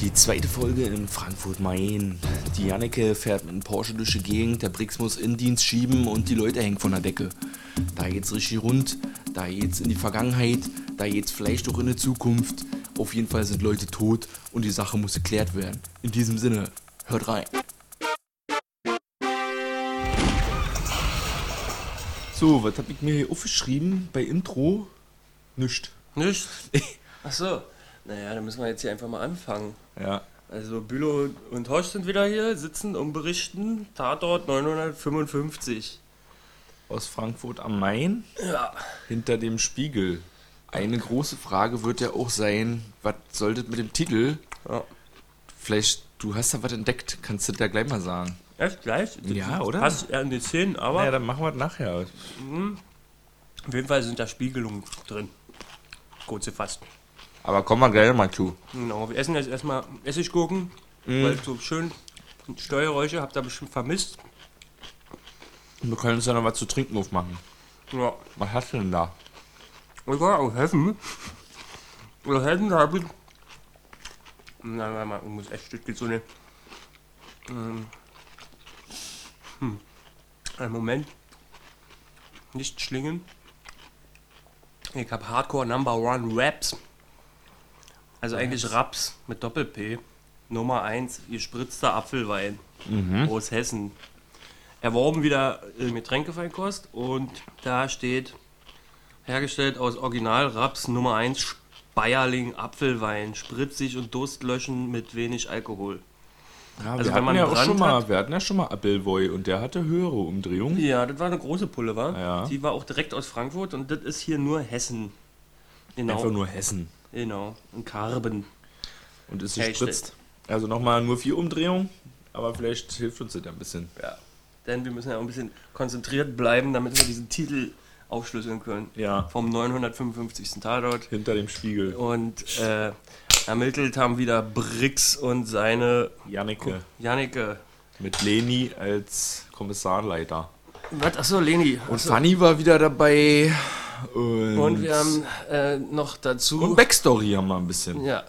Die zweite Folge in Frankfurt-Main. Die Janneke fährt mit einem Porsche durch die Gegend, der Brix muss Indienst schieben und die Leute hängen von der Decke. Da geht's richtig rund, da geht's in die Vergangenheit, da geht's vielleicht auch in die Zukunft. Auf jeden Fall sind Leute tot und die Sache muss geklärt werden. In diesem Sinne, hört rein. So, was hab ich mir hier aufgeschrieben bei Intro? Nicht. Nicht? Ach so. Naja, dann müssen wir jetzt hier einfach mal anfangen. Ja. Also Bülow und Horst sind wieder hier, sitzen und berichten. Tatort 955. Aus Frankfurt am Main. Ja. hinter dem Spiegel. Eine große Frage wird ja auch sein, was sollte mit dem Titel? ja. Vielleicht, du hast da was entdeckt, kannst du da gleich mal sagen. Erst gleich? Ja, oder? Passt eher in die Szenen, aber Naja, dann machen wir das nachher. auf jeden Fall sind da Spiegelungen drin. Kurz gefasst. Aber kommen wir gleich mal zu. Genau, wir essen jetzt erstmal Essiggurken, weil so schön Steuerräusche habt ihr bestimmt vermisst. Wir können uns ja noch was zu trinken aufmachen. Ja. Was hast du denn da? Ich war aus Hessen. Aus Hessen habe ich. Na, warte mal, ich muss echt Stück so eine. Ähm, hm. Einen Moment. Nicht schlingen. Ich habe Hardcore Number One Raps. Also eigentlich Raps mit Doppel-P. Nummer 1, gespritzter Apfelwein aus Hessen. Erworben wieder im Getränkefeinkost und da steht Hergestellt aus Original Raps Nummer 1 Speierling Apfelwein, spritzig und durstlöschen mit wenig Alkohol. Ja, Also wir, hatten man ja auch Brand schon mal, hat- wir hatten ja schon mal Appleboy und der hatte höhere Umdrehungen. Ja, das war eine große Pulle, war? Ja. Die war auch direkt aus Frankfurt und das ist hier nur Hessen. Genau. Einfach nur Hessen. Genau. In Karben. Und ist gespritzt. Also nochmal nur vier Umdrehungen, aber vielleicht hilft uns das ja ein bisschen. Ja. Denn wir müssen ja auch ein bisschen konzentriert bleiben, damit wir diesen Titel aufschlüsseln können. Ja. Vom 955. Tatort. Hinter dem Spiegel. Und äh, ermittelt haben wieder Brix und seine Janneke Jannike. mit Leni als Kommissarleiter. Was? Achso, Leni. Und Achso. Fanny war wieder dabei. Und, Und wir haben äh, noch dazu. Und Backstory haben wir ein bisschen. ja.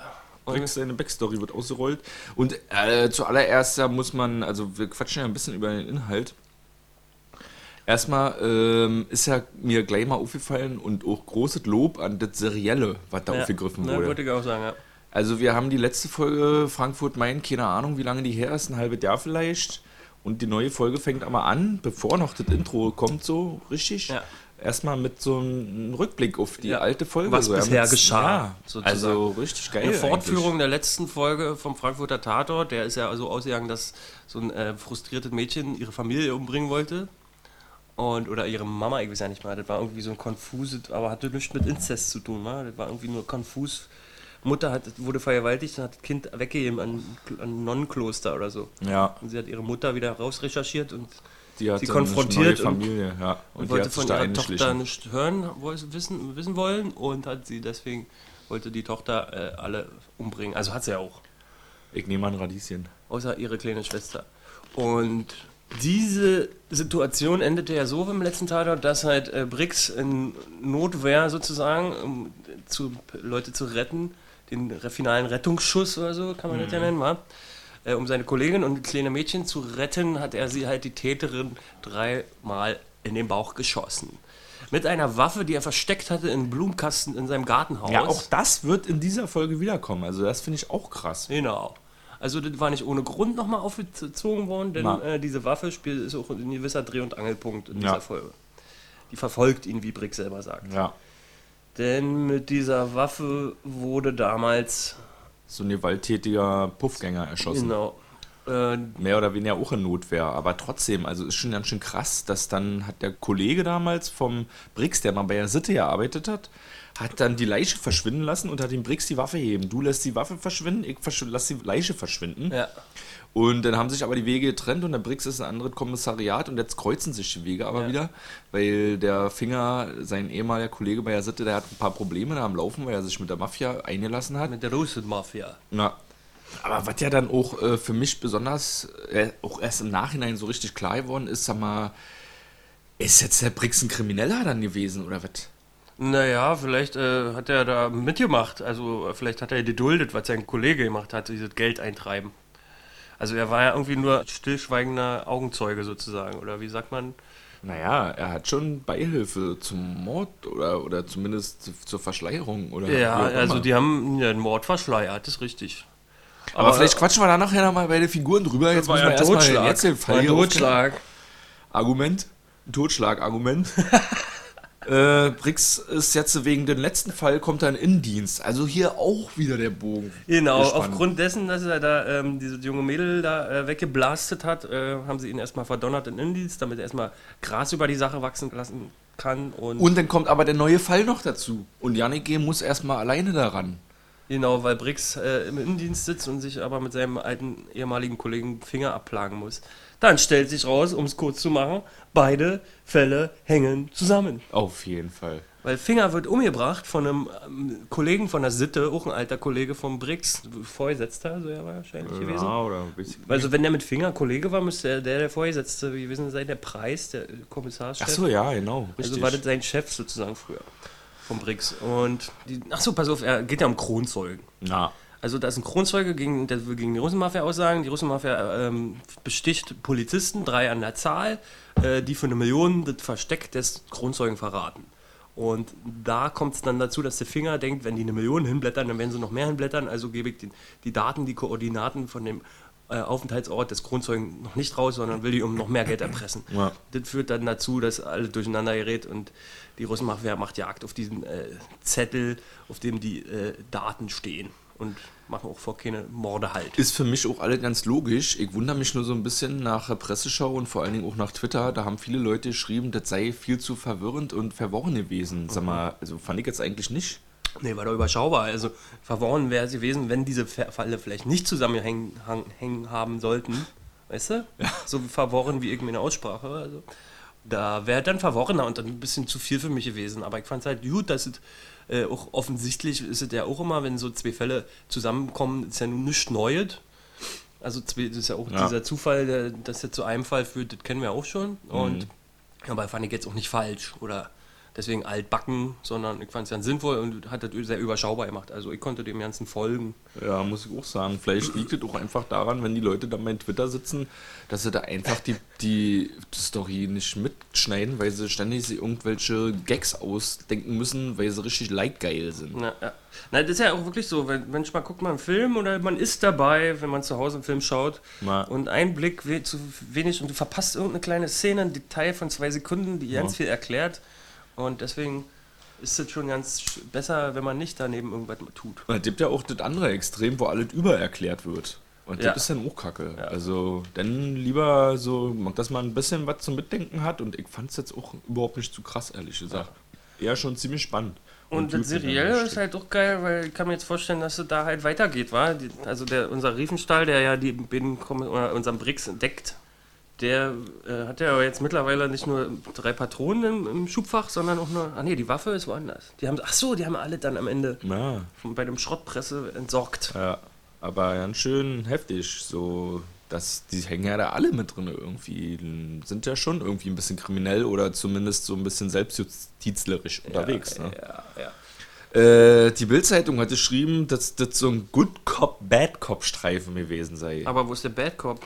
Und, seine Backstory wird ausgerollt. Und äh, zuallererst da muss man, also wir quatschen ja ein bisschen über den Inhalt. Erstmal ähm, ist ja mir gleich mal aufgefallen und auch großes Lob an das Serielle, was da ja, aufgegriffen ne, wurde. wollte ich auch sagen, ja. Also wir haben die letzte Folge Frankfurt-Main, keine Ahnung, wie lange die her ist, ein halbes Jahr vielleicht. Und die neue Folge fängt aber an, bevor noch das Intro kommt, so richtig. Ja. Erstmal mit so einem Rückblick auf die Ja. alte Folge. Was so, bisher geschah, Ja, also richtig geil. Eine Fortführung eigentlich. der letzten Folge vom Frankfurter Tatort, der ist ja so ausgegangen, dass so ein äh, frustriertes Mädchen ihre Familie umbringen wollte. Und, oder ihre Mama, ich weiß ja nicht mal, das war irgendwie so ein konfuses, aber hatte nichts mit Inzest zu tun, wa? das war irgendwie nur konfus. Mutter hat, wurde vergewaltigt und hat das Kind weggegeben an, an ein Nonnenkloster oder so. Ja, Und sie hat ihre Mutter wieder rausrecherchiert und, die hat Sie konfrontiert eine und- Familie, ja. Und, und wollte von ihrer Tochter nicht hören, wissen, wissen wollen und hat sie deswegen, wollte die Tochter äh, alle umbringen. Also hat sie ja auch. Ich nehme ein Radieschen. außer ihre kleine Schwester. Und diese Situation endete ja so im letzten Tatort, dass halt äh, Brix in Notwehr sozusagen, um zu, Leute zu retten, den finalen Rettungsschuss oder so, kann man das ja nennen, wa? Äh, um seine Kollegin und kleine Mädchen zu retten, hat er sie halt die Täterin dreimal in den Bauch geschossen. Mit einer Waffe, die er versteckt hatte in Blumenkasten in seinem Gartenhaus. Ja, auch das wird in dieser Folge wiederkommen. Also das finde ich auch krass. Genau. Also das war nicht ohne Grund nochmal aufgezogen worden, denn äh, diese Waffe spielt ist auch ein gewisser Dreh- und Angelpunkt in Ja. dieser Folge. Die verfolgt ihn, wie Brick selber sagt. Ja. Denn mit dieser Waffe wurde damals, So ein gewalttätiger Puffgänger erschossen. genau, äh, mehr oder weniger auch in Notwehr. Aber trotzdem, also ist schon ganz schön krass, dass dann hat der Kollege damals vom Brix, der mal bei der Sitte gearbeitet hat, hat dann die Leiche verschwinden lassen und hat dem Brix die Waffe gegeben. Du lässt die Waffe verschwinden, ich verschw lass die Leiche verschwinden. ja, Und dann haben sich aber die Wege getrennt und der Brix ist ein anderes Kommissariat und jetzt kreuzen sich die Wege aber Ja. wieder, weil der Finger, sein ehemaliger Kollege bei der Sitte, der hat ein paar Probleme da am Laufen, weil er sich mit der Mafia eingelassen hat. mit der Russenmafia. Na, aber was ja dann auch äh, für mich besonders, äh, auch erst im Nachhinein so richtig klar geworden ist, sag mal, ist jetzt der Brix ein Krimineller dann gewesen oder was? Naja, vielleicht äh, hat er da mitgemacht. Also vielleicht hat er geduldet, was sein Kollege gemacht hat, dieses Geld eintreiben. Also er war ja irgendwie nur stillschweigender Augenzeuge sozusagen. Oder wie sagt man? Naja, er hat schon Beihilfe zum Mord oder, oder zumindest zur Verschleierung. Oder Ja, also die haben ja, den Mord verschleiert, das ist richtig. Aber, vielleicht quatschen wir da nachher nochmal bei den Figuren drüber. Jetzt war müssen wir ja erstmal den Totschlag. Argument. Totschlagargument. äh, Brix ist jetzt wegen dem letzten Fall kommt er in Innendienst. Also hier auch wieder der Bogen. Genau, aufgrund dessen, dass er da ähm, diese junge Mädel da äh, weggeblastet hat, äh, haben sie ihn erstmal verdonnert in Indienst, damit er erstmal Gras über die Sache wachsen lassen kann. Und, Und dann kommt aber der neue Fall noch dazu. Und Janik muss erstmal alleine daran. Genau, weil Brix äh, im Innendienst sitzt und sich aber mit seinem alten ehemaligen Kollegen Finger abplagen muss. Dann stellt sich raus, um es kurz zu machen, beide Fälle hängen zusammen. Auf jeden Fall. Weil Finger wird umgebracht von einem ähm, Kollegen von der Sitte, auch ein alter Kollege vom Brix, Vorgesetzter, so ja wahrscheinlich gewesen. oder ein bisschen. Also wenn der mit Finger Kollege war, müsste der, der, der Vorgesetzte gewesen sein, der Preis, der Kommissarschef. Ach so, ja, genau. Richtig. Also war das sein Chef sozusagen früher vom Brix. Und die, ach so, pass auf, er geht ja um Kronzeugen. Na, Also da ist ein Kronzeuge, gegen, der will gegen die Russenmafia aussagen. Die Russenmafia ähm, besticht Polizisten, drei an der Zahl, äh, die für eine Million das Versteck des Kronzeugen verraten. Und da kommt es dann dazu, dass der Finger denkt, wenn die eine Million hinblättern, dann werden sie noch mehr hinblättern. Also gebe ich den, die Daten, die Koordinaten von dem äh, Aufenthaltsort des Kronzeugen noch nicht raus, sondern will die um noch mehr Geld erpressen. Ja. Das führt dann dazu, dass alles durcheinander gerät und die Russenmafia macht Jagd auf diesen äh, Zettel, auf dem die äh, Daten stehen und machen auch vor keine Morde halt. Ist für mich auch alle ganz logisch. Ich wundere mich nur so ein bisschen nach der Presseschau und vor allen Dingen auch nach Twitter. Da haben viele Leute geschrieben, das sei viel zu verwirrend und verworren gewesen. Sag mal, also fand ich jetzt eigentlich nicht. Nee, war doch überschaubar. Also verworren wäre es gewesen, wenn diese Fälle vielleicht nicht zusammenhängen hang- haben sollten. Weißt du? So verworren wie irgendwie eine Aussprache. Also, da wäre dann verworrener und dann ein bisschen zu viel für mich gewesen. Aber ich fand es halt gut, dass es äh, auch offensichtlich ist es ja auch immer, wenn so zwei Fälle zusammenkommen, ist ja nun nichts Neues. Also das ist ja auch Ja. dieser Zufall, der, dass er zu einem Fall führt, das kennen wir auch schon. Und aber fand ich jetzt auch nicht falsch oder deswegen altbacken, sondern ich fand es ganz sinnvoll und hat das sehr überschaubar gemacht. Also ich konnte dem Ganzen folgen. Ja, muss ich auch sagen. Vielleicht liegt es auch einfach daran, wenn die Leute dann bei Twitter sitzen, dass sie da einfach die, die Story nicht mitschneiden, weil sie ständig sich irgendwelche Gags ausdenken müssen, weil sie richtig like-geil sind. Na, ja. Na, das ist ja auch wirklich so, wenn, wenn ich mal guckt mal einen Film oder man ist dabei, wenn man zu Hause einen Film schaut Ja. und ein Blick we zu wenig und du verpasst irgendeine kleine Szene, ein Detail von zwei Sekunden, die ganz Ja. viel erklärt und deswegen ist es schon ganz besser, wenn man nicht daneben irgendwas tut. Und es gibt ja auch das andere Extrem, wo alles übererklärt wird. Und Ja. das ist dann auch kacke. Ja. Also, dann lieber so, dass man ein bisschen was zum Mitdenken hat. Und ich fand es jetzt auch überhaupt nicht zu krass, ehrlich gesagt. Eher schon ziemlich spannend. Und, das gut Serielle ist halt auch geil, weil ich kann mir jetzt vorstellen, dass es da halt weitergeht, war. Also der, unser Riefenstahl, der ja die Kommi- oder unseren Bricks entdeckt, der äh, hat ja aber jetzt mittlerweile nicht nur drei Patronen im, im Schubfach, sondern auch nur. Ah nee, die Waffe ist woanders. Die haben, ach so, die haben alle dann am Ende Ja, von, bei dem Schrottpresse entsorgt. ja, aber ganz schön heftig. So, dass die hängen ja da alle mit drin irgendwie. Sind ja schon irgendwie ein bisschen kriminell oder zumindest so ein bisschen selbstjustizlerisch unterwegs. ja, ne? ja, ja. Äh, die Bildzeitung hat geschrieben, dass das so ein Good Cop, Bad Cop Streifen gewesen sei. Aber wo ist der Bad Cop?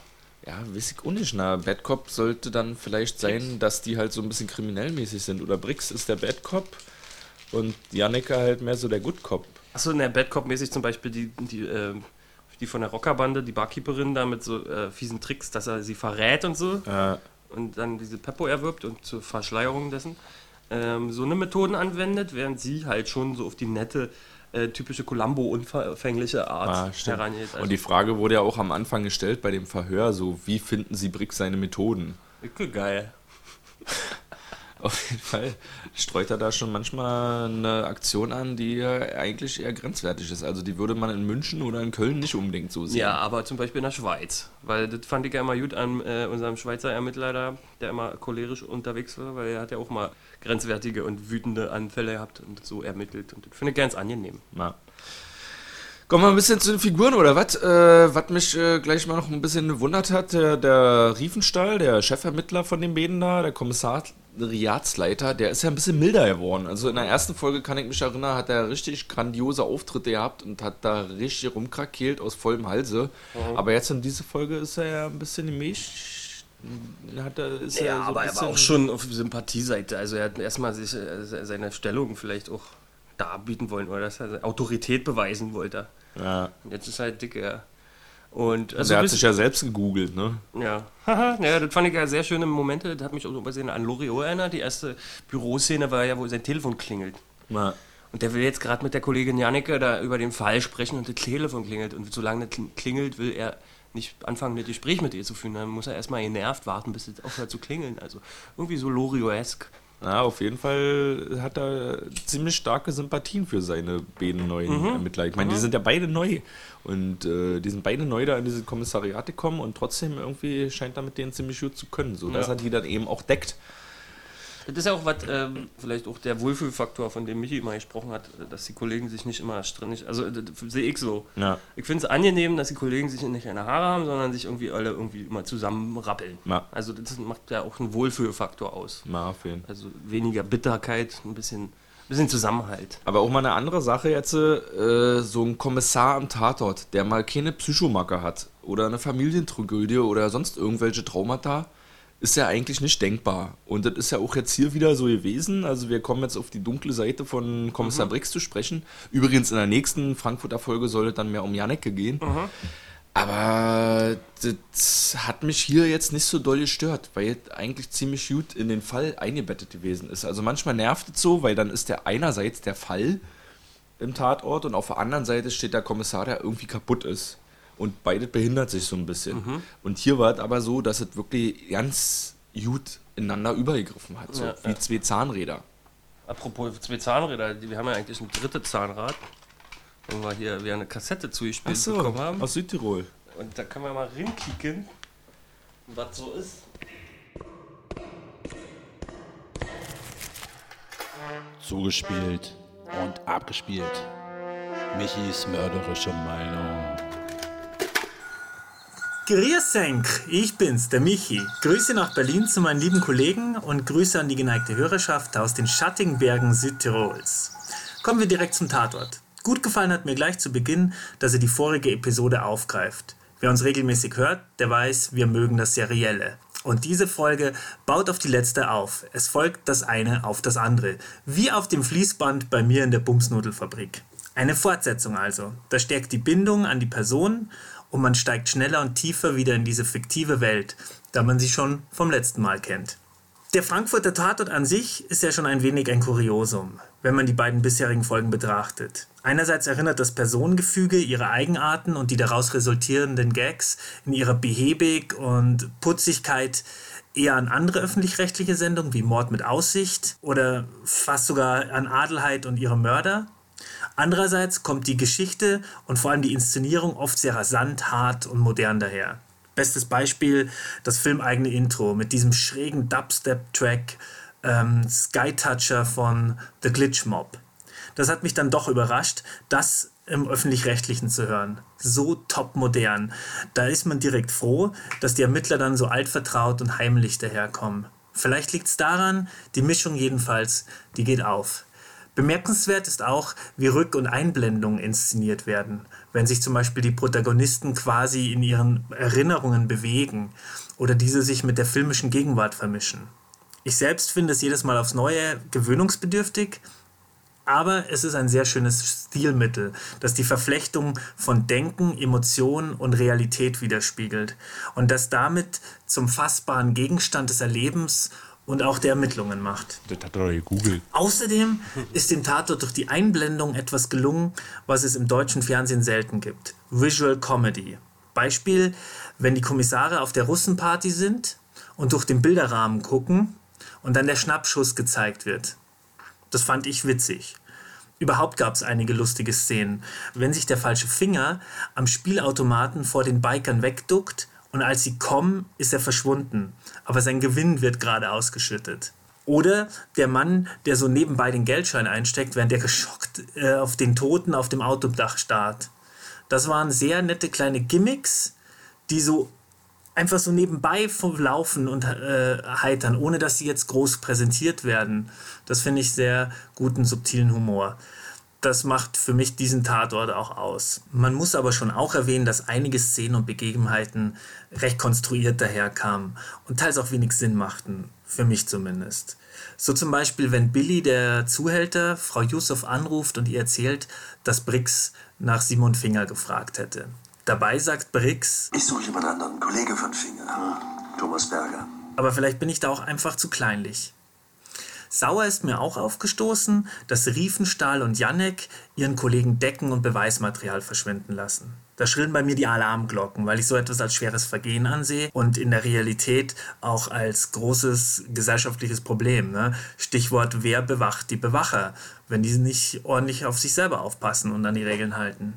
Ja, weiß ich auch nicht. Na, Bad Cop sollte dann vielleicht sein, dass die halt so ein bisschen kriminellmäßig sind. Oder Brix ist der Bad Cop und Janneke halt mehr so der Good Cop. Achso, in der Bad Cop-mäßig zum Beispiel die, die, äh, die von der Rockerbande, die Barkeeperin da mit so äh, fiesen Tricks, dass er sie verrät und so. Äh, und dann diese Peppo erwirbt und zur Verschleierung dessen ähm, so eine Methoden anwendet, während sie halt schon so auf die nette, äh, typische Columbo-unverfängliche Art ah, herangeht. Also, und die Frage wurde ja auch am Anfang gestellt bei dem Verhör, so wie finden Sie Brix seine Methoden? Geil. Auf jeden Fall streut er da schon manchmal eine Aktion an, die ja eigentlich eher grenzwertig ist. Also die würde man in München oder in Köln nicht unbedingt so sehen. Ja, aber zum Beispiel in der Schweiz. Weil das fand ich ja immer gut an äh, unserem Schweizer Ermittler da, der immer cholerisch unterwegs war, weil er hat ja auch mal grenzwertige und wütende Anfälle gehabt und so ermittelt. Und das finde ich ganz angenehm. Na. Kommen wir ein bisschen zu den Figuren, oder was? Äh, was mich äh, gleich mal noch ein bisschen gewundert hat, der, der Riefenstahl, der Chefermittler von den beiden da, der Kommissar, Riadsleiter, der ist ja ein bisschen milder geworden. Also in der ersten Folge kann ich mich erinnern, hat er richtig grandiose Auftritte gehabt und hat da richtig rumkrakeelt aus vollem Halse. Mhm. Aber jetzt in dieser Folge ist er ja ein bisschen gemischt. Hat er, ist ja, er so aber er war auch schon auf Sympathieseite. Also er hat erstmal sich äh, seine Stellung vielleicht auch darbieten wollen oder dass er Autorität beweisen wollte. Ja. Jetzt ist er halt dick, ja. Und, also er hat sich ja selbst gegoogelt, ne? Ja. ja, das fand ich ja sehr schöne Momente. Das hat mich auch so ein an Loriot erinnert. Die erste Büroszene war ja, wo sein Telefon klingelt. Ja. Und der will jetzt gerade mit der Kollegin Jannike da über den Fall sprechen und das Telefon klingelt. Und solange das klingelt, will er nicht anfangen, ein Gespräch mit ihr zu führen. Dann muss er erstmal genervt warten, bis es aufhört zu klingeln. Also irgendwie so Loriot-esk. Ja, auf jeden Fall hat er ziemlich starke Sympathien für seine beiden neuen mhm. Ermittler. Ich meine, die sind ja beide neu. Und äh, die sind beide neu da in diese Kommissariate gekommen und trotzdem irgendwie scheint er mit denen ziemlich gut zu können, sodass ja. er die dann eben auch deckt. Das ist ja auch was, ähm, vielleicht auch der Wohlfühlfaktor, von dem Michi immer gesprochen hat, dass die Kollegen sich nicht immer strindig, also sehe ich so. Ja. Ich finde es angenehm, dass die Kollegen sich nicht eine Haare haben, sondern sich irgendwie alle irgendwie immer zusammenrappeln. Ja. Also das macht ja auch einen Wohlfühlfaktor aus. Ja. Also weniger Bitterkeit, ein bisschen bisschen Zusammenhalt. Aber auch mal eine andere Sache jetzt, äh, so ein Kommissar am Tatort, der mal keine Psychomacke hat oder eine Familientragödie oder sonst irgendwelche Traumata, ist ja eigentlich nicht denkbar. Und das ist ja auch jetzt hier wieder so gewesen. Also wir kommen jetzt auf die dunkle Seite von Kommissar mhm. Brix zu sprechen. Übrigens in der nächsten Frankfurter Folge soll es dann mehr um Janecke gehen. Mhm. Aber das hat mich hier jetzt nicht so doll gestört, weil es eigentlich ziemlich gut in den Fall eingebettet gewesen ist. Also manchmal nervt es so, weil dann ist der einerseits der Fall im Tatort und auf der anderen Seite steht der Kommissar, der irgendwie kaputt ist. Und beide behindert sich so ein bisschen. Mhm. Und hier war es aber so, dass es wirklich ganz gut ineinander übergegriffen hat, so ja, wie ja. zwei Zahnräder. Apropos zwei Zahnräder, wir haben ja eigentlich ein drittes Zahnrad wo wir hier wieder eine Kassette zugespielt so, bekommen haben. Aus Südtirol. Und da kann man mal rinkicken, was so ist. Zugespielt und abgespielt. Michis mörderische Meinung. Grüßenk, ich bin's, der Michi. Grüße nach Berlin zu meinen lieben Kollegen und Grüße an die geneigte Hörerschaft aus den schattigen Bergen Südtirols. Kommen wir direkt zum Tatort. Gut gefallen hat mir gleich zu Beginn, dass er die vorige Episode aufgreift. Wer uns regelmäßig hört, der weiß, wir mögen das Serielle. Und diese Folge baut auf die letzte auf. Es folgt das eine auf das andere. Wie auf dem Fließband bei mir in der Bumsnudelfabrik. Eine Fortsetzung also. Das stärkt die Bindung an die Person und man steigt schneller und tiefer wieder in diese fiktive Welt, da man sie schon vom letzten Mal kennt. Der Frankfurter Tatort an sich ist ja schon ein wenig ein Kuriosum, wenn man die beiden bisherigen Folgen betrachtet. Einerseits erinnert das Personengefüge, ihre Eigenarten und die daraus resultierenden Gags in ihrer Behäbig und Putzigkeit eher an andere öffentlich-rechtliche Sendungen wie Mord mit Aussicht oder fast sogar an Adelheid und ihre Mörder. Andererseits kommt die Geschichte und vor allem die Inszenierung oft sehr rasant, hart und modern daher. Bestes Beispiel das filmeigene Intro mit diesem schrägen Dubstep-Track ähm, Sky Toucher von The Glitch Mob. Das hat mich dann doch überrascht, das im öffentlich-rechtlichen zu hören. So top modern. Da ist man direkt froh, dass die Ermittler dann so altvertraut und heimlich daherkommen. Vielleicht liegt es daran, die Mischung jedenfalls, die geht auf. Bemerkenswert ist auch, wie Rück- und Einblendungen inszeniert werden, wenn sich zum Beispiel die Protagonisten quasi in ihren Erinnerungen bewegen oder diese sich mit der filmischen Gegenwart vermischen. Ich selbst finde es jedes Mal aufs Neue gewöhnungsbedürftig, aber es ist ein sehr schönes Stilmittel, das die Verflechtung von Denken, Emotionen und Realität widerspiegelt und das damit zum fassbaren Gegenstand des Erlebens und auch der Ermittlungen macht. Das hat er gegoogelt. Außerdem ist dem Tatort durch die Einblendung etwas gelungen, was es im deutschen Fernsehen selten gibt. Visual Comedy. Beispiel, wenn die Kommissare auf der Russenparty sind und durch den Bilderrahmen gucken und dann der Schnappschuss gezeigt wird. Das fand ich witzig. Überhaupt gab es einige lustige Szenen. Wenn sich der falsche Finger am Spielautomaten vor den Bikern wegduckt und als sie kommen, ist er verschwunden, aber sein Gewinn wird gerade ausgeschüttet. Oder der Mann, der so nebenbei den Geldschein einsteckt, während er geschockt äh, auf den Toten auf dem Autodach starrt. Das waren sehr nette kleine Gimmicks, die so einfach so nebenbei laufen und äh, heitern, ohne dass sie jetzt groß präsentiert werden. Das finde ich sehr guten, subtilen Humor. Das macht für mich diesen Tatort auch aus. Man muss aber schon auch erwähnen, dass einige Szenen und Begebenheiten recht konstruiert daherkamen und teils auch wenig Sinn machten, für mich zumindest. So zum Beispiel, wenn Billy, der Zuhälter, Frau Yusuf anruft und ihr erzählt, dass Brix nach Simon Finger gefragt hätte. Dabei sagt Brix, ich suche jemand anderen, Kollege von Finger, hm? Thomas Berger. Aber vielleicht bin ich da auch einfach zu kleinlich. Sauer ist mir auch aufgestoßen, dass Riefenstahl und Janek ihren Kollegen Decken und Beweismaterial verschwinden lassen. Da schrillen bei mir die Alarmglocken, weil ich so etwas als schweres Vergehen ansehe und in der Realität auch als großes gesellschaftliches Problem. Ne? Stichwort, wer bewacht die Bewacher, wenn die nicht ordentlich auf sich selber aufpassen und an die Regeln halten.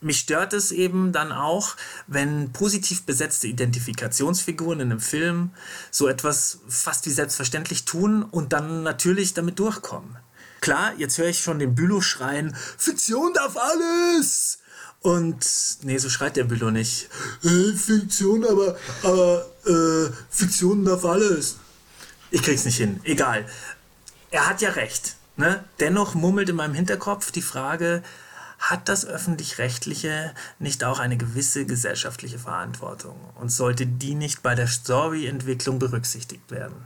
Mich stört es eben dann auch, wenn positiv besetzte Identifikationsfiguren in einem Film so etwas fast wie selbstverständlich tun und dann natürlich damit durchkommen. Klar, jetzt höre ich schon den Bülow schreien, Fiktion darf alles! Und nee, so schreit der Bülow nicht. Äh, Fiktion, aber, aber äh, Fiktion darf alles. Ich krieg's nicht hin. Egal. Er hat ja recht. Ne? Dennoch mummelt in meinem Hinterkopf die Frage, hat das öffentlich-rechtliche nicht auch eine gewisse gesellschaftliche Verantwortung und sollte die nicht bei der Storyentwicklung berücksichtigt werden?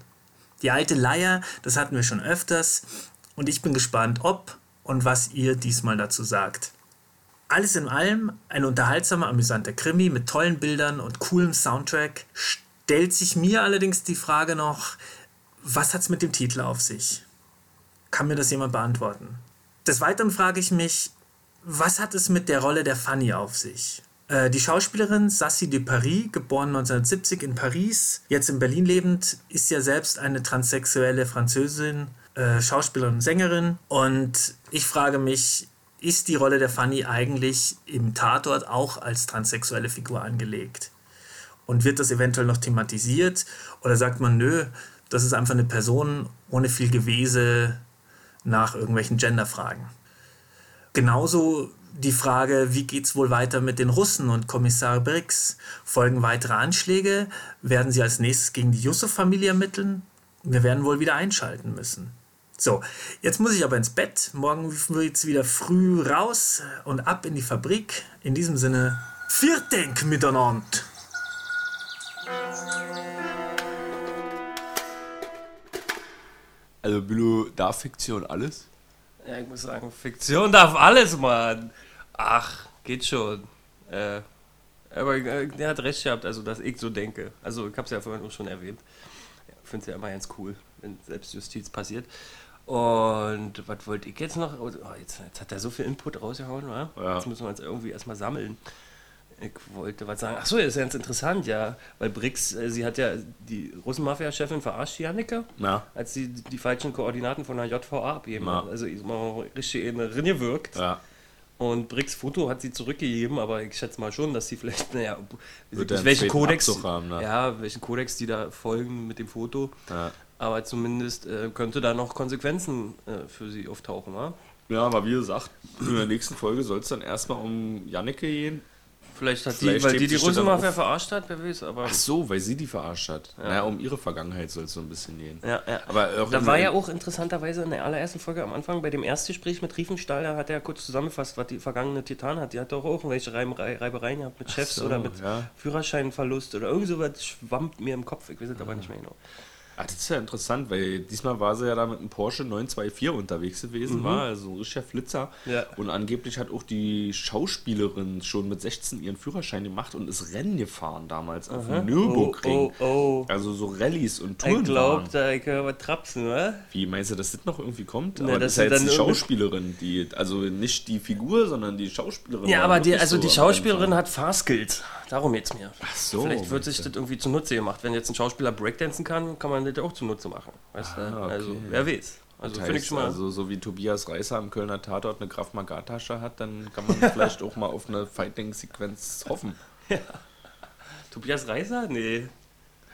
Die alte Leier, das hatten wir schon öfters und ich bin gespannt, ob und was ihr diesmal dazu sagt. Alles in allem ein unterhaltsamer, amüsanter Krimi mit tollen Bildern und coolem Soundtrack. Stellt sich mir allerdings die Frage noch, was hat es mit dem Titel auf sich? Kann mir das jemand beantworten? Des Weiteren frage ich mich, was hat es mit der Rolle der Fanny auf sich? Äh, die Schauspielerin Sassy de Paris, geboren 1970 in Paris, jetzt in Berlin lebend, ist ja selbst eine transsexuelle Französin, äh, Schauspielerin und Sängerin. Und ich frage mich, ist die Rolle der Fanny eigentlich im Tatort auch als transsexuelle Figur angelegt? Und wird das eventuell noch thematisiert? Oder sagt man, nö, das ist einfach eine Person ohne viel Gewese nach irgendwelchen Genderfragen? Genauso die Frage, wie geht es wohl weiter mit den Russen und Kommissar Briggs? Folgen weitere Anschläge? Werden sie als nächstes gegen die Yusuf-Familie ermitteln? Wir werden wohl wieder einschalten müssen. So, jetzt muss ich aber ins Bett. Morgen wird es wieder früh raus und ab in die Fabrik. In diesem Sinne, Vierdenk miteinander. Also, Billo, darf Fiktion alles? Ja, ich muss sagen, Fiktion darf alles, Mann. Ach, geht schon. Äh, aber äh, der hat recht gehabt, also dass ich so denke. Also ich habe es ja vorhin auch schon erwähnt. Ich finde es ja immer ganz cool, wenn Selbstjustiz passiert. Und was wollte ich jetzt noch? Oh, jetzt, jetzt, hat er so viel Input rausgehauen, wa? Ja. Jetzt müssen wir uns irgendwie erstmal sammeln. Ich wollte was sagen. Achso, das ist ganz interessant, ja. Weil Brix, äh, sie hat ja die Russenmafia-Chefin verarscht, Janneke, ja. als sie die falschen Koordinaten von der JVA abgeben ja. Also ist mal richtig in eine Rinne wirkt. Ja. Und Brix Foto hat sie zurückgegeben, aber ich schätze mal schon, dass sie vielleicht, naja, welchen Kodex, haben, ne? ja, welchen Kodex die da folgen mit dem Foto. Ja. Aber zumindest äh, könnte da noch Konsequenzen äh, für sie auftauchen, wa? Ja, aber wie gesagt, in der nächsten Folge soll es dann erstmal um Janneke gehen Vielleicht hat Vielleicht die, weil die die Rosenmafia verarscht hat, wer weiß, aber. Ach so, weil sie die verarscht hat. Ja. Naja, um ihre Vergangenheit soll es so ein bisschen gehen. Ja, ja. Aber da war ja auch interessanterweise in der allerersten Folge am Anfang bei dem Erstgespräch mit Riefenstahl, da hat er kurz zusammengefasst, was die vergangene Titan hat. Die hat doch auch irgendwelche Reibereien gehabt mit Chefs so, oder mit ja. Führerscheinverlust oder irgend sowas schwammt mir im Kopf. Ich weiß es aber nicht mehr genau. Ach, das ist ja interessant, weil diesmal war sie ja da mit einem Porsche 924 unterwegs gewesen, mhm. war also ein richtiger Flitzer. Ja. Und angeblich hat auch die Schauspielerin schon mit 16 ihren Führerschein gemacht und ist Rennen gefahren damals auf dem Nürburgring. Oh, oh, oh. Also so Rallyes und Touren. Ich glaube, da kann man trapsen, oder? Wie meinst du, dass das noch irgendwie kommt? Na, aber das ist ja jetzt die Schauspielerin, die, also nicht die Figur, sondern die Schauspielerin. Ja, aber die, also so die Schauspielerin hat Fahrskills. Darum jetzt mir. Ach so. Vielleicht wird sich das irgendwie zunutze gemacht. Wenn jetzt ein Schauspieler Breakdancen kann, kann man das auch zunutze machen. Weißt ah, okay. Also, wer weiß. Also, das heißt, also so wie Tobias Reißer am Kölner Tatort eine Graf Magat-Tasche hat, dann kann man vielleicht auch mal auf eine Fighting-Sequenz hoffen. Ja. Tobias Reißer? Nee.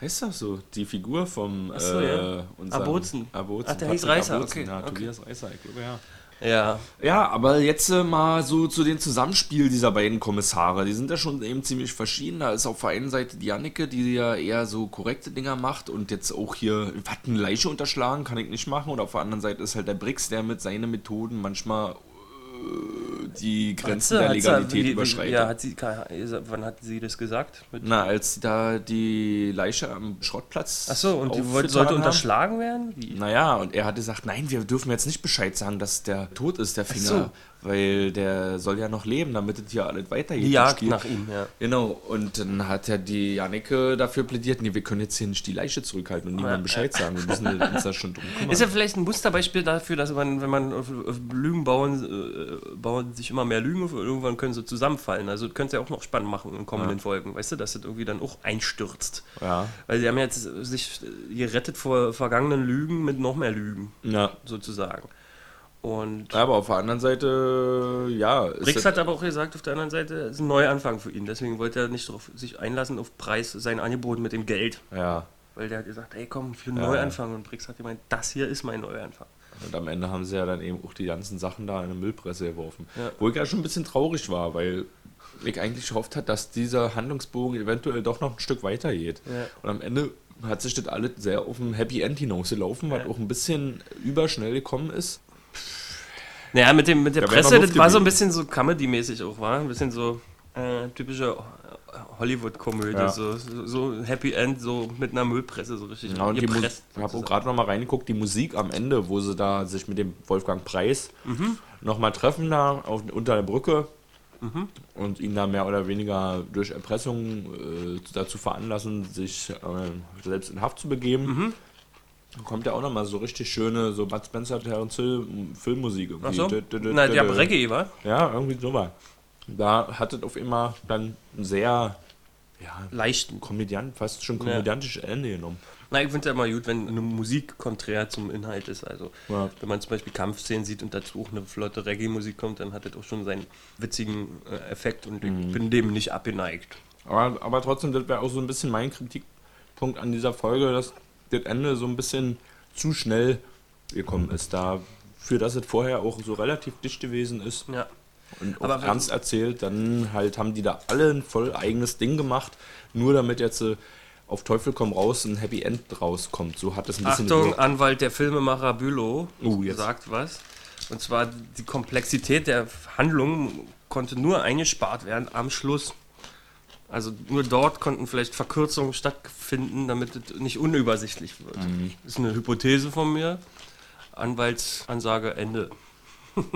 Heißt das so? Die Figur vom so, äh, ja. Abozen. Abozen. Ach, der hieß Reißer, Abozen, okay. Ja, okay. Tobias Reißer, ich glaube ja. Ja. Ja, aber jetzt äh, mal so zu dem Zusammenspiel dieser beiden Kommissare. Die sind ja schon eben ziemlich verschieden. Da ist auf der einen Seite die Jannike, die ja eher so korrekte Dinger macht und jetzt auch hier, was, eine Leiche unterschlagen, kann ich nicht machen. Und auf der anderen Seite ist halt der Brix, der mit seinen Methoden manchmal die Grenzen der sie- Legalität wie- wie- überschreitet. Ja, hat sie, wann hat sie das gesagt? Mit Na, als da die Leiche am Schrottplatz. Achso, und die wollte, sollte haben. unterschlagen werden? Wie? Naja, und er hat gesagt, nein, wir dürfen jetzt nicht Bescheid sagen, dass der tot ist, der Finger. so. Weil der soll ja noch leben, damit es hier alles weitergeht. Die Jagd nach ihm, ja. Genau, und dann hat ja die Jannike dafür plädiert, nee, wir können jetzt hier nicht die Leiche zurückhalten und niemandem Bescheid sagen. Wir müssen uns da schon drum kümmern. Ist ja vielleicht ein Musterbeispiel dafür, dass man, wenn man auf, auf Lügen bauen, äh, bauen sich immer mehr Lügen auf und irgendwann können sie zusammenfallen. Also das könnte ja auch noch spannend machen in kommenden Folgen, weißt du, dass das irgendwie dann auch einstürzt. ja. Weil sie haben jetzt sich gerettet vor vergangenen Lügen mit noch mehr Lügen, ja. sozusagen. Und Aber auf der anderen Seite, ja. das- hat aber auch gesagt, auf der anderen Seite, es ist ein Neuanfang für ihn. Deswegen wollte er nicht darauf sich einlassen auf Preis, sein Angebot mit dem Geld. Ja. Weil der hat gesagt, ey komm, für einen Ja, Neuanfang. Und Brix hat gemeint, das hier ist mein Neuanfang. Und am Ende haben sie ja dann eben auch die ganzen Sachen da in eine Müllpresse geworfen. Ja. Wo ich ja schon ein bisschen traurig war, weil ich eigentlich gehofft hat, dass dieser Handlungsbogen eventuell doch noch ein Stück weiter geht. Ja. Und am Ende hat sich das alles sehr auf ein Happy End hinausgelaufen, was Ja. auch ein bisschen überschnell gekommen ist. Naja, mit, dem, mit der Da Presse, das war so ein bisschen so Comedy-mäßig auch, war Ein bisschen so äh, typische Hollywood-Komödie, Ja. so, so, so Happy End, so mit einer Müllpresse, so richtig Ja, und die gepresst. ich habe auch gerade noch mal reingeguckt, die Musik am Ende, wo sie da sich mit dem Wolfgang Preis noch mal treffen da auf, unter der Brücke und ihn da mehr oder weniger durch Erpressung äh, dazu veranlassen, sich äh, selbst in Haft zu begeben. Dann kommt ja auch noch mal so richtig schöne, so Bud Spencer, Terence Hill Filmmusik. Ach irgendwie. so? Dü- dü- dü- Na, der dü. Reggae, war? Ja, irgendwie so war. Da hat es auf immer dann ein sehr, ja, Leichten. komödiant, fast schon komödiantisches Ende genommen. Na, ich finde es ja immer gut, wenn eine Musik konträr zum Inhalt ist. Also, Ja. wenn man zum Beispiel Kampfszenen sieht und dazu auch eine flotte Reggae-Musik kommt, dann hat das auch schon seinen witzigen äh, Effekt und Mhm. ich bin dem nicht abgeneigt. Aber, aber trotzdem, das wäre auch so ein bisschen mein Kritikpunkt an dieser Folge, dass das Ende so ein bisschen zu schnell gekommen ist. Da, für das es vorher auch so relativ dicht gewesen ist Ja. Und Aber- ernst erzählt, dann halt haben die da alle ein voll eigenes Ding gemacht, nur damit jetzt äh, auf Teufel komm raus ein Happy End rauskommt. So hat es ein bisschen Achtung, gewirkt. Anwalt der Filmemacher Bülow jetzt. sagt was. Und zwar die Komplexität der Handlung konnte nur eingespart werden am Schluss. Also nur dort konnten vielleicht Verkürzungen stattfinden, damit es nicht unübersichtlich wird. Mhm. Das ist eine Hypothese von mir. Anwaltsansage Ende.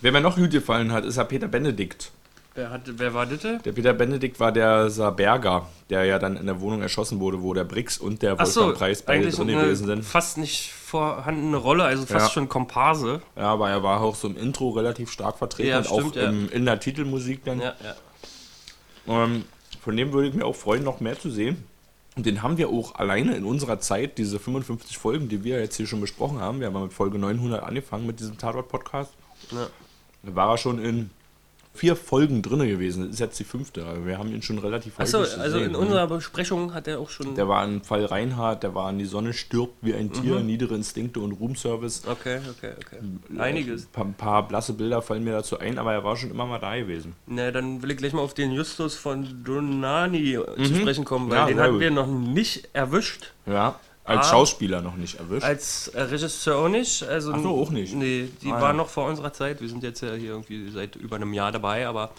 Wer mir noch gut gefallen hat, ist ja Peter Benedikt. Wer, hat, wer war das? Der Peter Benedikt war der Saberger, der ja dann in der Wohnung erschossen wurde, wo der Brix und der Achso, Wolfgang Preis beide drin gewesen sind. fast nicht vorhandene Rolle, also fast Ja. schon Komparse. Ja, aber er war auch so im Intro relativ stark vertreten Ja, und stimmt, auch ja. im, in der Titelmusik dann. Ja, ja. Ähm, von dem würde ich mir auch freuen, noch mehr zu sehen. Und den haben wir auch alleine in unserer Zeit, diese 55 Folgen, die wir jetzt hier schon besprochen haben. Wir haben ja mit Folge 900 angefangen mit diesem Tatort-Podcast. Ja. Da war er schon in vier Folgen drin gewesen. Das ist jetzt die fünfte. Wir haben ihn schon relativ Achso, häufig also gesehen. in unserer Besprechung hat er auch schon. Der war in Fall Reinhardt, der war in Die Sonne stirbt wie ein Tier, Mhm. niedere Instinkte und Roomservice. Okay, okay, okay. Einiges. Ein paar, ein paar blasse Bilder fallen mir dazu ein, aber er war schon immer mal da gewesen. Na, dann will ich gleich mal auf den Justus von Donani zu sprechen kommen, weil Mhm. Ja, den hatten wir noch nicht erwischt. Ja, als Ah. Schauspieler noch nicht erwischt. Als äh, Regisseur auch nicht. Also, Ach so, auch nicht? Nee, die Ah, war ja. noch vor unserer Zeit. Wir sind jetzt ja hier irgendwie seit über einem Jahr dabei, aber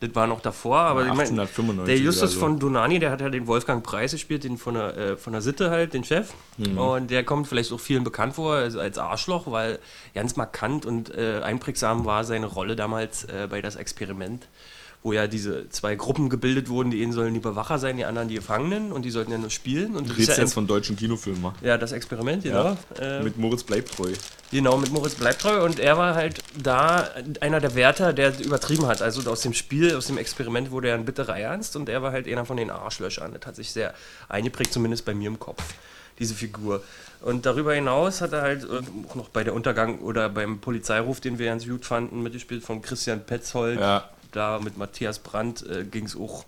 das war noch davor. Aber mein, 1895 der Justus so. von Donani, der hat ja den Wolfgang Preis gespielt, den von der, äh, von der Sitte halt, den Chef. Mhm. Und der kommt vielleicht auch vielen bekannt vor also als Arschloch, weil ganz markant und äh, einprägsam war seine Rolle damals äh, bei das Experiment. Wo ja diese zwei Gruppen gebildet wurden, die einen sollen die Bewacher sein, die anderen die Gefangenen und die sollten ja nur spielen. Und Du das ist redest ja jetzt von deutschen Kinofilmen, ja, das Experiment, genau. Äh, Mit Moritz Bleibtreu. Genau, mit Moritz Bleibtreu und er war halt da einer der Wärter, der übertrieben hat. Also aus dem Spiel, aus dem Experiment wurde er ein bitterer Ernst und er war halt einer von den Arschlöchern. Das hat sich sehr eingeprägt, zumindest bei mir im Kopf, diese Figur. Und darüber hinaus hat er halt äh, auch noch bei der Untergang oder beim Polizeiruf, den wir ganz gut fanden, mitgespielt von Christian Petzold. Ja. Da mit Matthias Brandt äh, ging es auch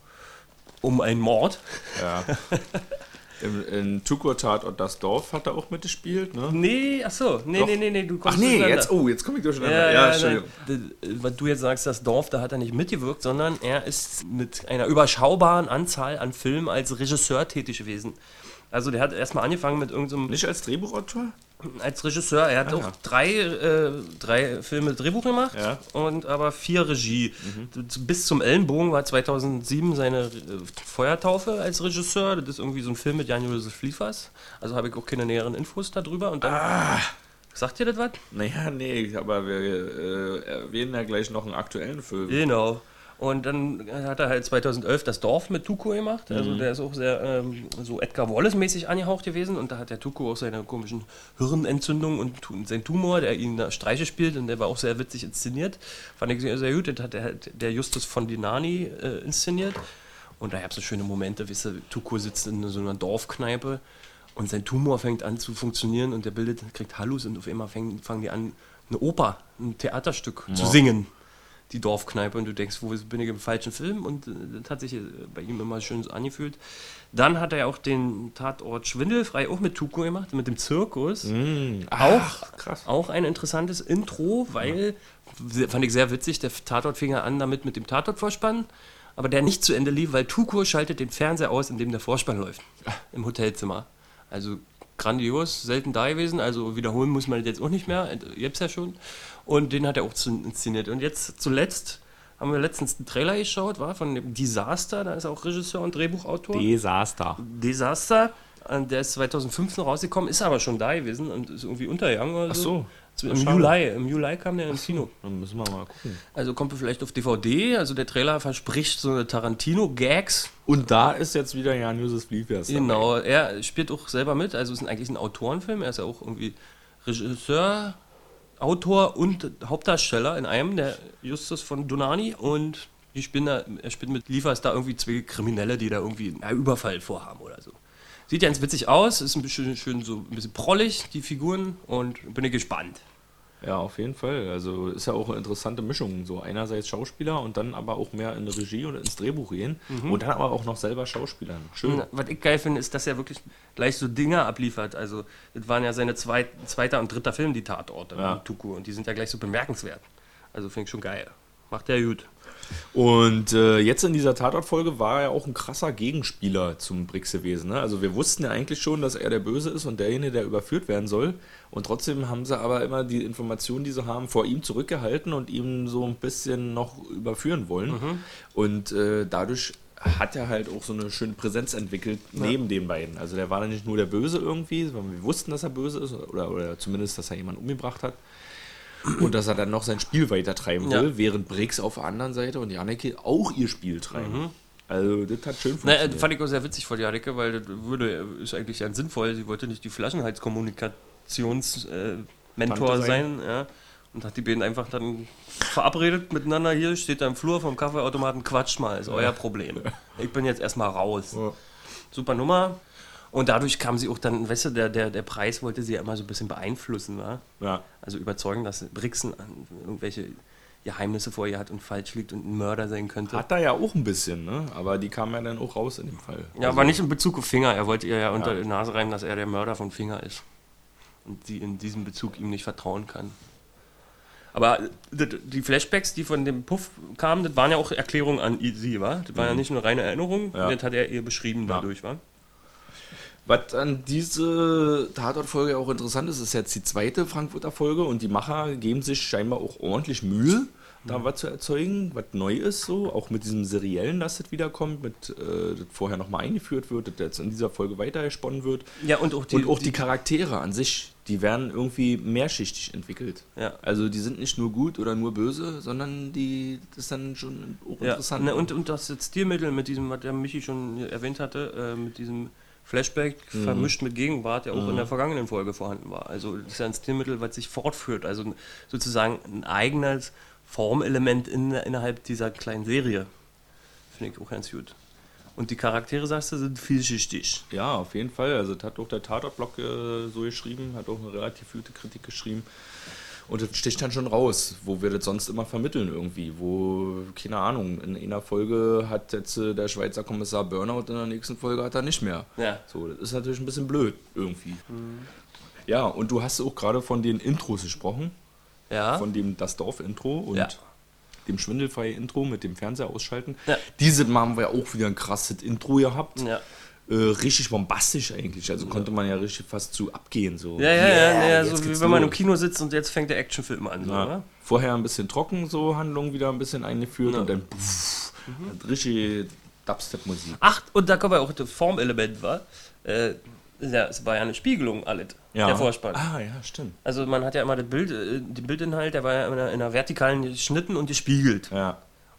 um einen Mord. Ja. Im, in Tukur-Tat und das Dorf hat er auch mitgespielt, ne? Nee, ach so. Nee, Doch. nee, nee, nee, du kommst Ach nee, jetzt, oh, jetzt komme ich durcheinander. Ja, Ja, ja, Entschuldigung. nein. Was du jetzt sagst, das Dorf, da hat er nicht mitgewirkt, sondern er ist mit einer überschaubaren Anzahl an Filmen als Regisseur tätig gewesen. Also der hat erstmal angefangen mit irgendeinem Nicht als Drehbuchautor? als Regisseur. Er hat Ah, auch ja. drei, äh, drei Filme Drehbuch gemacht Ja. und aber vier Regie. Bis zum Ellenbogen war 2007 seine äh, Feuertaufe als Regisseur. Das ist irgendwie so ein Film mit Jan-Josef Liefers. Also habe ich auch keine näheren Infos darüber. Und dann, Ah. Sagt ihr das was? Naja, nee, aber wir äh, erwähnen ja gleich noch einen aktuellen Film. Genau. Und dann hat er halt 2011 das Dorf mit Tuko gemacht. Also Mhm. der ist auch sehr ähm, so Edgar Wallace-mäßig angehaucht gewesen. Und da hat der Tuko auch seine komischen Hirnentzündungen und sein Tumor, der ihn da Streiche spielt. Und der war auch sehr witzig inszeniert. Fand ich sehr, sehr gut. Das hat der, der Justus von Dinani äh, inszeniert. Und da gab es so schöne Momente. Weißt du, Tuko sitzt in so einer Dorfkneipe und sein Tumor fängt an zu funktionieren und der bildet, kriegt Hallus und auf einmal fangen, fangen die an, eine Oper, ein Theaterstück zu singen die Dorfkneipe und du denkst, wo bin ich im falschen Film? Und äh, das hat sich äh, bei ihm immer schön so angefühlt. Dann hat er auch den Tatort Schwindelfrei auch mit Tuko gemacht, mit dem Zirkus. auch, krass. auch ein interessantes Intro, weil, fand ich sehr witzig, der Tatort fing ja an damit mit dem Tatortvorspann, aber der nicht zu Ende lief, weil Tuko schaltet den Fernseher aus, in dem der Vorspann läuft, im Hotelzimmer. Also grandios, selten da gewesen, also wiederholen muss man das jetzt auch nicht mehr, jetzt ja schon. Und den hat er auch inszeniert. Und jetzt zuletzt haben wir letztens einen Trailer geschaut, war von dem Disaster, da ist er auch Regisseur und Drehbuchautor. Desaster. Desaster, der ist 2015 rausgekommen, ist aber schon da gewesen und ist irgendwie untergegangen oder Ach so. so. Im Schade. Juli, im Juli kam der ins Kino. Dann müssen wir mal gucken. Also kommt vielleicht auf DVD. Also der Trailer verspricht so eine Tarantino-Gags. Und da ist jetzt wieder Jan Josef Liefers. dabei. Genau, er spielt auch selber mit. Also es ist eigentlich ein Autorenfilm. Er ist ja auch irgendwie Regisseur, Autor und Hauptdarsteller in einem, der Justus von Donani. Und die da, er spielt mit Liefers da irgendwie zwei Kriminelle, die da irgendwie einen Überfall vorhaben oder so. Sieht ganz witzig aus, ist ein bisschen schön so ein bisschen prollig, die Figuren, und bin ich gespannt. Ja, auf jeden Fall. Also ist ja auch eine interessante Mischung. So einerseits Schauspieler und dann aber auch mehr in die Regie und ins Drehbuch gehen. Und dann aber auch noch selber Schauspielern. Schön. Und was ich geil finde, ist, dass er wirklich gleich so Dinge abliefert. Also, das waren ja seine zweit, zweiter und dritter Film, die Tatorte Ja. mit Tuku. Und die sind ja gleich so bemerkenswert. Also, finde ich schon geil. Macht der gut. Und äh, jetzt in dieser Tatortfolge war er auch ein krasser Gegenspieler zum Brix gewesen. Ne? Also wir wussten ja eigentlich schon, dass er der Böse ist und derjenige, der überführt werden soll. Und trotzdem haben sie aber immer die Informationen, die sie haben, vor ihm zurückgehalten und ihm so ein bisschen noch überführen wollen. Und äh, dadurch hat er halt auch so eine schöne Präsenz entwickelt neben den beiden. Also der war dann nicht nur der Böse irgendwie, sondern wir wussten, dass er böse ist oder, oder zumindest, dass er jemanden umgebracht hat. Und dass er dann noch sein Spiel weitertreiben Ja. will, während Briggs auf der anderen Seite und Janneke auch ihr Spiel treiben. Also das hat schön Naja, funktioniert. das fand ich auch sehr witzig von Jadeke, weil das würde, ist eigentlich ganz sinnvoll. Sie wollte nicht die Flaschenhalskommunikations-Mentor Tante sein. sein. ja. Und hat die beiden einfach dann verabredet miteinander. Hier steht da im Flur vom Kaffeeautomaten, quatsch mal, ist euer Problem. Ich bin jetzt erstmal raus. Ja. Super Nummer. Und dadurch kam sie auch dann, weißt du, der, der, der Preis wollte sie ja immer so ein bisschen beeinflussen, wa? ja. Also überzeugen, dass Brixen irgendwelche Geheimnisse vor ihr hat und falsch liegt und ein Mörder sein könnte. Hat er ja auch ein bisschen, ne? Aber die kam ja dann auch raus in dem Fall. Ja, Also, aber nicht in Bezug auf Finger. Er wollte ihr ja unter Ja. die Nase reiben, dass er der Mörder von Finger ist. Und sie in diesem Bezug ihm nicht vertrauen kann. Aber d- die Flashbacks, die von dem Puff kamen, das waren ja auch Erklärungen an sie, wa? Das war ja nicht nur reine Erinnerung, Mhm. Ja. das hat er ihr beschrieben dadurch, wa? Was an diese Tatortfolge auch interessant ist, ist jetzt die zweite Frankfurter Folge und die Macher geben sich scheinbar auch ordentlich Mühe, da was zu erzeugen, was neu ist, so, auch mit diesem Seriellen, dass das wiederkommt, mit äh, das vorher nochmal eingeführt wird, das jetzt in dieser Folge weitergesponnen wird. Ja, und auch die, und auch die, Charaktere an sich, die werden irgendwie mehrschichtig entwickelt. Ja. Also die sind nicht nur gut oder nur böse, sondern die das ist dann schon auch Ja, interessant. ne, und, und das Stilmittel mit diesem, was der Michi schon erwähnt hatte, äh, mit diesem Flashback Mhm. vermischt mit Gegenwart, der auch in der vergangenen Folge vorhanden war. Also das ist ja ein Stilmittel, was sich fortführt, also sozusagen ein eigenes Formelement in, innerhalb dieser kleinen Serie. Finde ich auch ganz gut. Und die Charaktere, sagst du, sind vielschichtig. Ja, auf jeden Fall. Also das hat auch der Tatortblog äh, so geschrieben, hat auch eine relativ gute Kritik geschrieben. Und das sticht dann schon raus, wo wir das sonst immer vermitteln irgendwie. Wo, keine Ahnung, in einer Folge hat jetzt äh, der Schweizer Kommissar Burnout, in der nächsten Folge hat er nicht mehr. Ja. So, das ist natürlich ein bisschen blöd irgendwie. Ja, und du hast auch gerade von den Intros gesprochen. Ja. Von dem Das Dorf-Intro und Ja. dem Schwindelfrei-Intro mit dem Fernseher ausschalten. Ja. Diese Mal haben wir ja auch wieder ein krasses Intro gehabt. Ja. Äh, richtig bombastisch eigentlich. Also konnte man ja richtig fast zu abgehen. So. Ja, ja, ja, ja, jetzt so wie wenn man im. Kino sitzt und jetzt fängt der Actionfilm an. So, Ja. ne? Vorher ein bisschen trocken, so Handlung wieder ein bisschen eingeführt und dann pff, Mhm. richtig Dubstep-Musik. Ach, und da kommen wir auch das Formelement, war. Äh, ja, es war ja eine Spiegelung, alles. Der Vorspann. Ah, ja, stimmt. Also man hat ja immer das Bild, äh, den Bildinhalt, der war ja in einer, in einer vertikalen geschnitten und gespiegelt. Ja.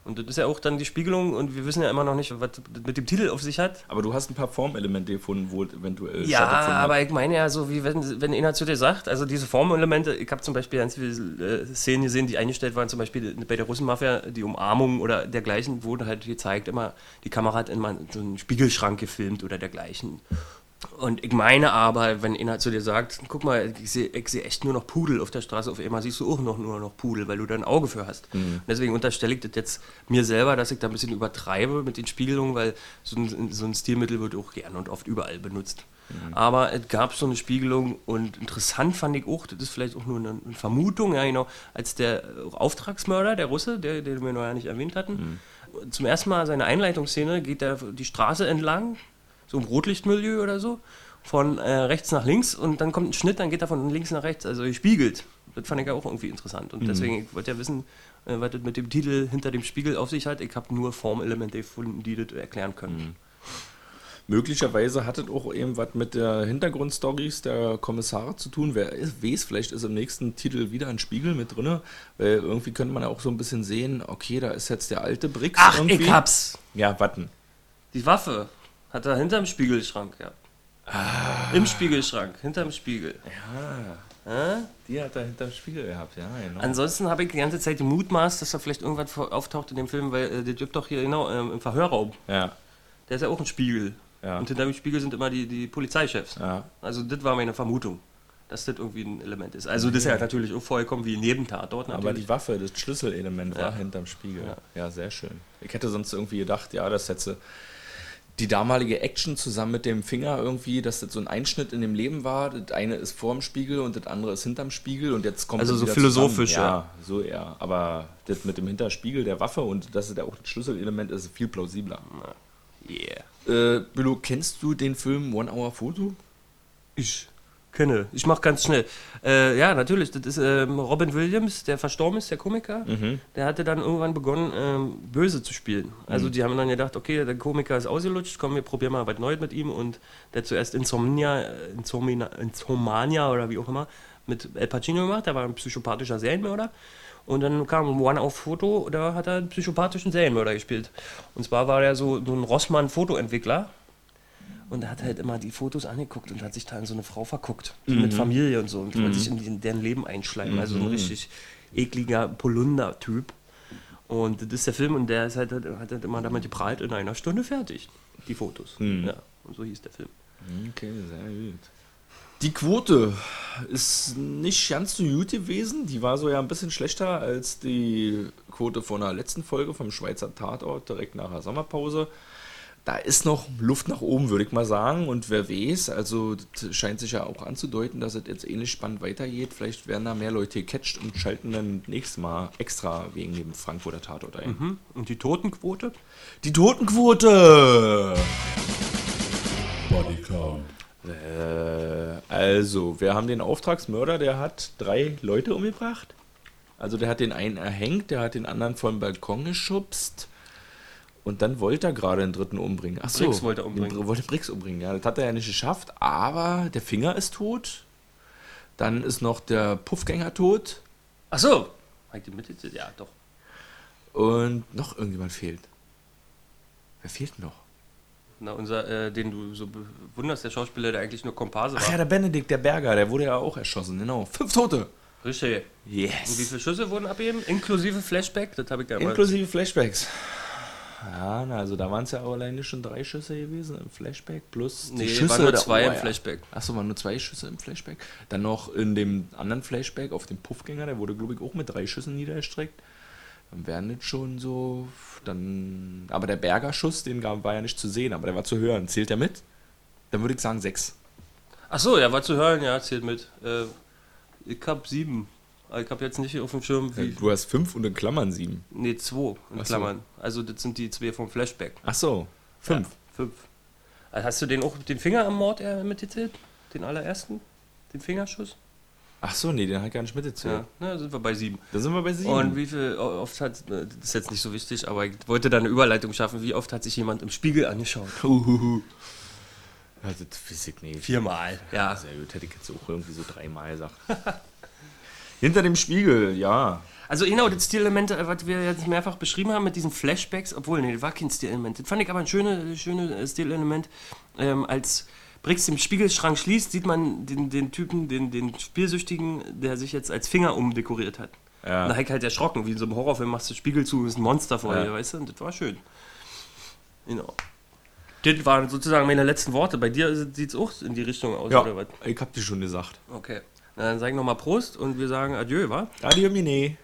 Und das ist ja auch dann die Spiegelung und wir wissen ja immer noch nicht, was das mit dem Titel auf sich hat. Aber du hast ein paar Formelemente gefunden, wo eventuell Ja, aber ich meine ja so, wie wenn, wenn einer zu dir sagt, also diese Formelemente, ich habe zum Beispiel ganz viele äh, Szenen gesehen, die eingestellt waren, zum Beispiel bei der Russenmafia, die Umarmung oder dergleichen, wurde halt gezeigt, immer, die Kamera hat immer so einen Spiegelschrank gefilmt oder dergleichen. Und ich meine aber, wenn einer zu dir sagt, guck mal, ich sehe seh echt nur noch Pudel auf der Straße, auf einmal siehst du auch noch nur noch Pudel, weil du da ein Auge für hast. Und deswegen unterstelle ich das jetzt mir selber, dass ich da ein bisschen übertreibe mit den Spiegelungen, weil so ein, so ein Stilmittel wird auch gern und oft überall benutzt. Aber es gab so eine Spiegelung und interessant fand ich auch, das ist vielleicht auch nur eine, Vermutung, ja genau, als der Auftragsmörder, der Russe, der, den wir noch ja nicht erwähnt hatten, zum ersten Mal seine Einleitungsszene geht er die Straße entlang, so im Rotlichtmilieu oder so, von äh, rechts nach links und dann kommt ein Schnitt, dann geht er von links nach rechts, also gespiegelt. Das fand ich ja auch irgendwie interessant. Und deswegen, ich wollte ja wissen, äh, was das mit dem Titel hinter dem Spiegel auf sich hat. Ich habe nur Formelemente gefunden, die das erklären können. Möglicherweise hat es auch eben was mit der Hintergrundstories der Kommissare zu tun. Wer weiß, vielleicht ist im nächsten Titel wieder ein Spiegel mit drin. Weil irgendwie könnte man ja auch so ein bisschen sehen, okay, da ist jetzt der alte Brix. Ach, irgendwie. ich hab's! Ja, warten. Die Waffe hat er hinterm Spiegelschrank gehabt. Im Spiegelschrank, hinterm Spiegel. Die hat er hinterm Spiegel gehabt, ja, genau. Ansonsten habe ich die ganze Zeit gemutmaßt, dass da vielleicht irgendwas auftaucht in dem Film, weil äh, der gibt doch hier genau ähm, im Verhörraum. Ja, Der ist ja auch ein Spiegel. Ja. Und hinter dem Spiegel sind immer die, die Polizeichefs. ja. Also das war meine Vermutung, dass das irgendwie ein Element ist. Also das ist ja natürlich auch vollkommen wie neben Tatort Aber natürlich. die Waffe, das Schlüsselelement war Ja. hinterm Spiegel. Ja. Ja. sehr schön. Ich hätte sonst irgendwie gedacht, ja, das hätte die damalige Action zusammen mit dem Finger irgendwie, dass das so ein Einschnitt in dem Leben war. Das eine ist vorm Spiegel und das andere ist hinterm Spiegel und jetzt kommt Also so philosophisch, ja. Ja, so eher. Aber das mit dem Hinterspiegel der Waffe und das ist ja auch das Schlüsselelement ist viel plausibler. yeah. Äh, Billo, kennst du den Film One Hour Photo? Ich kenne. Ich mache ganz schnell. Äh, ja, natürlich. Das ist ähm, Robin Williams, der verstorben ist, der Komiker. Der hatte dann irgendwann begonnen, ähm, böse zu spielen. Also die haben dann gedacht, okay, der Komiker ist ausgelutscht, komm, wir probieren mal was Neues mit ihm. Und der hat zuerst Insomnia, äh, Insomnia, Insomania oder wie auch immer mit El Pacino gemacht. Der war ein psychopathischer Serienmörder. Und dann kam One auf Foto, da hat er einen psychopathischen Serienmörder gespielt. Und zwar war er so, so ein Rossmann-Fotoentwickler. Und er hat halt immer die Fotos angeguckt und hat sich da in so eine Frau verguckt. So Mit Familie und so. Und wollte sich in die- deren Leben einschleimen. Also so ein richtig ekliger Polunder-Typ. Und das ist der Film und der ist halt, hat halt immer damit geprahlt, in einer Stunde fertig. Die Fotos. Ja, und so hieß der Film. Okay, sehr gut. Die Quote ist nicht ganz so gut gewesen. Die war so ja ein bisschen schlechter als die Quote von der letzten Folge vom Schweizer Tatort direkt nach der Sommerpause. Da ist noch Luft nach oben, würde ich mal sagen. Und wer weiß, also das scheint sich ja auch anzudeuten, dass es jetzt ähnlich spannend weitergeht. Vielleicht werden da mehr Leute gecatcht und schalten dann nächstes Mal extra wegen dem Frankfurter Tatort ein. Hm? Und die Totenquote? Die Totenquote! Bodycount. Äh, also, wir haben den Auftragsmörder, der hat drei Leute umgebracht. Also der hat den einen erhängt, der hat den anderen vom Balkon geschubst. Und dann wollte er gerade den dritten umbringen. Ach so, Briggs wollte er umbringen. wollte Briggs umbringen, ja. Das hat er ja nicht geschafft, aber der Finger ist tot. Dann ist noch der Puffgänger tot. Ach so. Ja, doch. Und noch irgendjemand fehlt. Wer fehlt noch? Na, unser, äh, den du so bewunderst, der Schauspieler, der eigentlich nur Komparse Ach war. ja, der Benedikt, der Berger, der wurde ja auch erschossen, genau. Fünf Tote. Richtig. Und wie Yes. viele Schüsse wurden abgeben? Inklusive Flashback? Das habe ich ja. Inklusive Flashbacks. Ja, na, also da waren es ja auch alleine schon drei Schüsse gewesen im Flashback plus die Nee, Schüsse waren nur zwei oh, im ja. Flashback. Achso, waren nur zwei Schüsse im Flashback. Dann noch in dem anderen Flashback auf dem Puffgänger, der wurde, glaube ich, auch mit drei Schüssen niedergestreckt. Dann wären das schon so. Dann. Aber der Berger-Schuss, den gab, war ja nicht zu sehen, aber der war zu hören. Zählt der mit? Dann würde ich sagen sechs. Ach so, ja, war zu hören, ja, zählt mit. Äh, ich hab sieben. Ich hab jetzt nicht auf dem Schirm, wie. Du hast fünf und in Klammern sieben. Nee, zwei in Ach so. Klammern. Also, das sind die zwei vom Flashback. Achso, fünf. Ja, fünf. Also hast du den auch den Finger am Mord äh, mitgezählt? Den allerersten? Den Fingerschuss? Achso, nee, den hat gar nicht Ja, mitgezählt. na, sind wir bei sieben. Da sind wir bei sieben. Und wie viel oft hat, äh, das ist jetzt nicht so wichtig, aber ich wollte da eine Überleitung schaffen, wie oft hat sich jemand im Spiegel angeschaut? Uhuhu. Ja, das weiß ich nicht. Viermal. Ja. Sehr gut, hätte ich jetzt auch irgendwie so dreimal gesagt. Hinter dem Spiegel, ja. Also genau, das Stilelement, äh, was wir jetzt mehrfach beschrieben haben mit diesen Flashbacks, obwohl, nee, das war kein Stilelement. Das fand ich aber ein schönes schöne äh, Stilelement. Ähm, als Brix den Spiegelschrank schließt, sieht man den, den Typen, den, den Spielsüchtigen, der sich jetzt als Finger umdekoriert hat. Ja. Da ich halt erschrocken, wie in so einem Horrorfilm machst du Spiegel zu, ist ein Monster vor Ja. dir, weißt du? Und das war schön. Genau. Das waren sozusagen meine letzten Worte. Bei dir sieht es auch in die Richtung aus, Ja, oder was? ich hab die schon gesagt. Okay. Dann sag ich nochmal Prost und wir sagen Adieu, wa? Adieu, Mine.